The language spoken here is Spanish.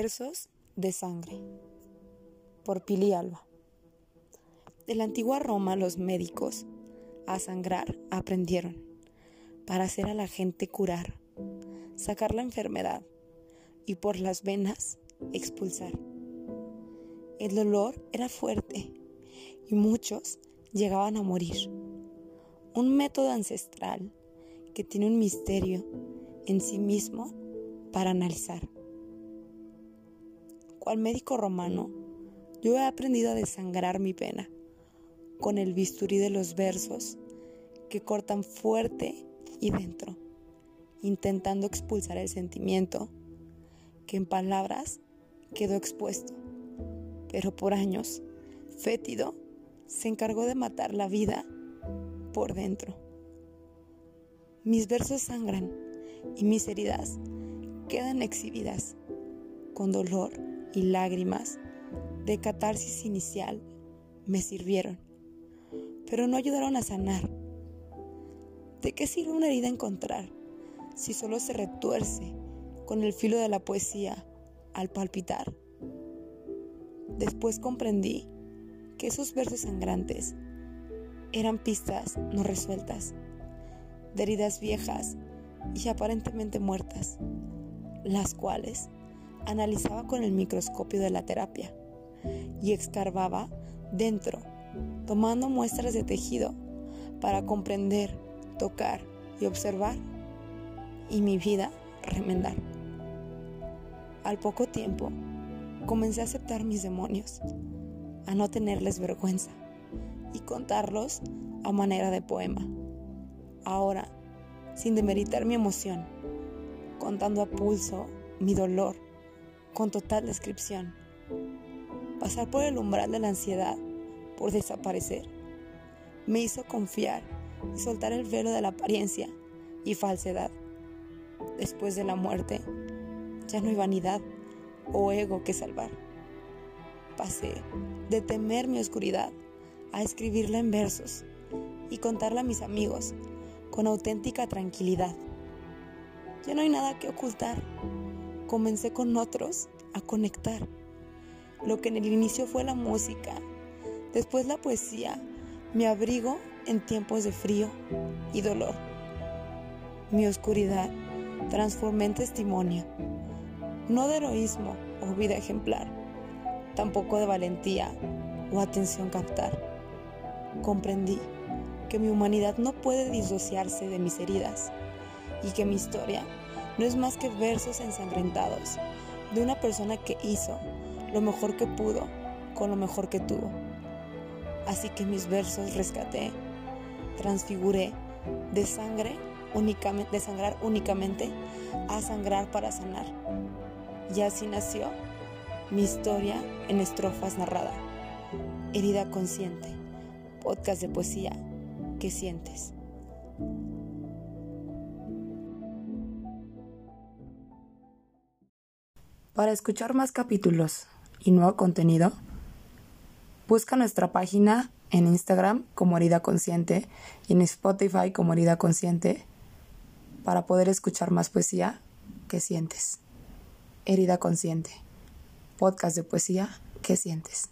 Versos de sangre por Pili Alba. De la antigua Roma los médicos a sangrar aprendieron para hacer a la gente curar, sacar la enfermedad y por las venas expulsar. El dolor era fuerte y muchos llegaban a morir. Un método ancestral que tiene un misterio en sí mismo para analizar cual médico romano, yo he aprendido a desangrar mi pena con el bisturí de los versos que cortan fuerte y dentro, intentando expulsar el sentimiento que en palabras quedó expuesto, pero por años, fétido, se encargó de matar la vida por dentro. Mis versos sangran y mis heridas quedan exhibidas con dolor y lágrimas de catarsis inicial me sirvieron, pero no ayudaron a sanar. ¿De qué sirve una herida encontrar si solo se retuerce con el filo de la poesía al palpitar? Después comprendí que esos versos sangrantes eran pistas no resueltas, de heridas viejas y aparentemente muertas, las cuales analizaba con el microscopio de la terapia y excavaba dentro, tomando muestras de tejido para comprender, tocar y observar y mi vida remendar. Al poco tiempo, comencé a aceptar mis demonios, a no tenerles vergüenza y contarlos a manera de poema. Ahora, sin demeritar mi emoción, contando a pulso mi dolor con total descripción. Pasar por el umbral de la ansiedad por desaparecer me hizo confiar y soltar el velo de la apariencia y falsedad. Después de la muerte, ya no hay vanidad o ego que salvar. Pasé de temer mi oscuridad a escribirla en versos y contarla a mis amigos con auténtica tranquilidad. Ya no hay nada que ocultar comencé con otros a conectar. Lo que en el inicio fue la música, después la poesía, mi abrigo en tiempos de frío y dolor. Mi oscuridad transformé en testimonio, no de heroísmo o vida ejemplar, tampoco de valentía o atención captar. Comprendí que mi humanidad no puede disociarse de mis heridas y que mi historia no es más que versos ensangrentados de una persona que hizo lo mejor que pudo con lo mejor que tuvo. Así que mis versos rescaté, transfiguré de sangre únicamente, de sangrar únicamente a sangrar para sanar. Y así nació mi historia en estrofas narrada. Herida consciente, podcast de poesía que sientes. Para escuchar más capítulos y nuevo contenido, busca nuestra página en Instagram como Herida Consciente y en Spotify como Herida Consciente para poder escuchar más poesía que sientes. Herida Consciente, podcast de poesía que sientes.